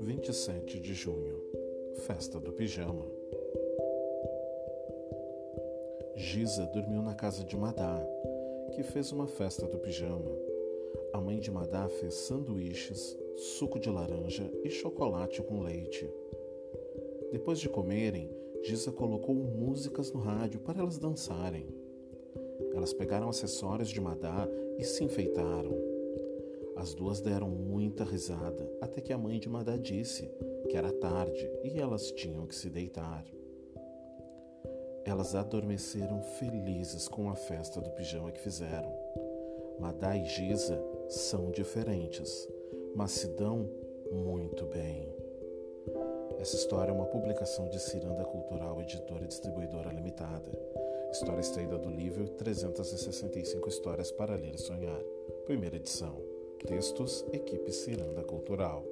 Vinte e sete de junho, festa do pijama. Giza dormiu na casa de Madá, que fez uma festa do pijama. A mãe de Madá fez sanduíches, suco de laranja e chocolate com leite. Depois de comerem, Giza colocou músicas no rádio para elas dançarem. Elas pegaram acessórios de Madá e se enfeitaram. As duas deram muita risada até que a mãe de Madá disse que era tarde e elas tinham que se deitar. Elas adormeceram felizes com a festa do pijama que fizeram. Madá e Giza são diferentes, mas se dão muito bem. Essa história é uma publicação de Ciranda Cultural, editora e distribuidora limitada. História extraída do livro 365 Histórias para Ler e Sonhar, primeira edição. Textos, equipe Ciranda Cultural.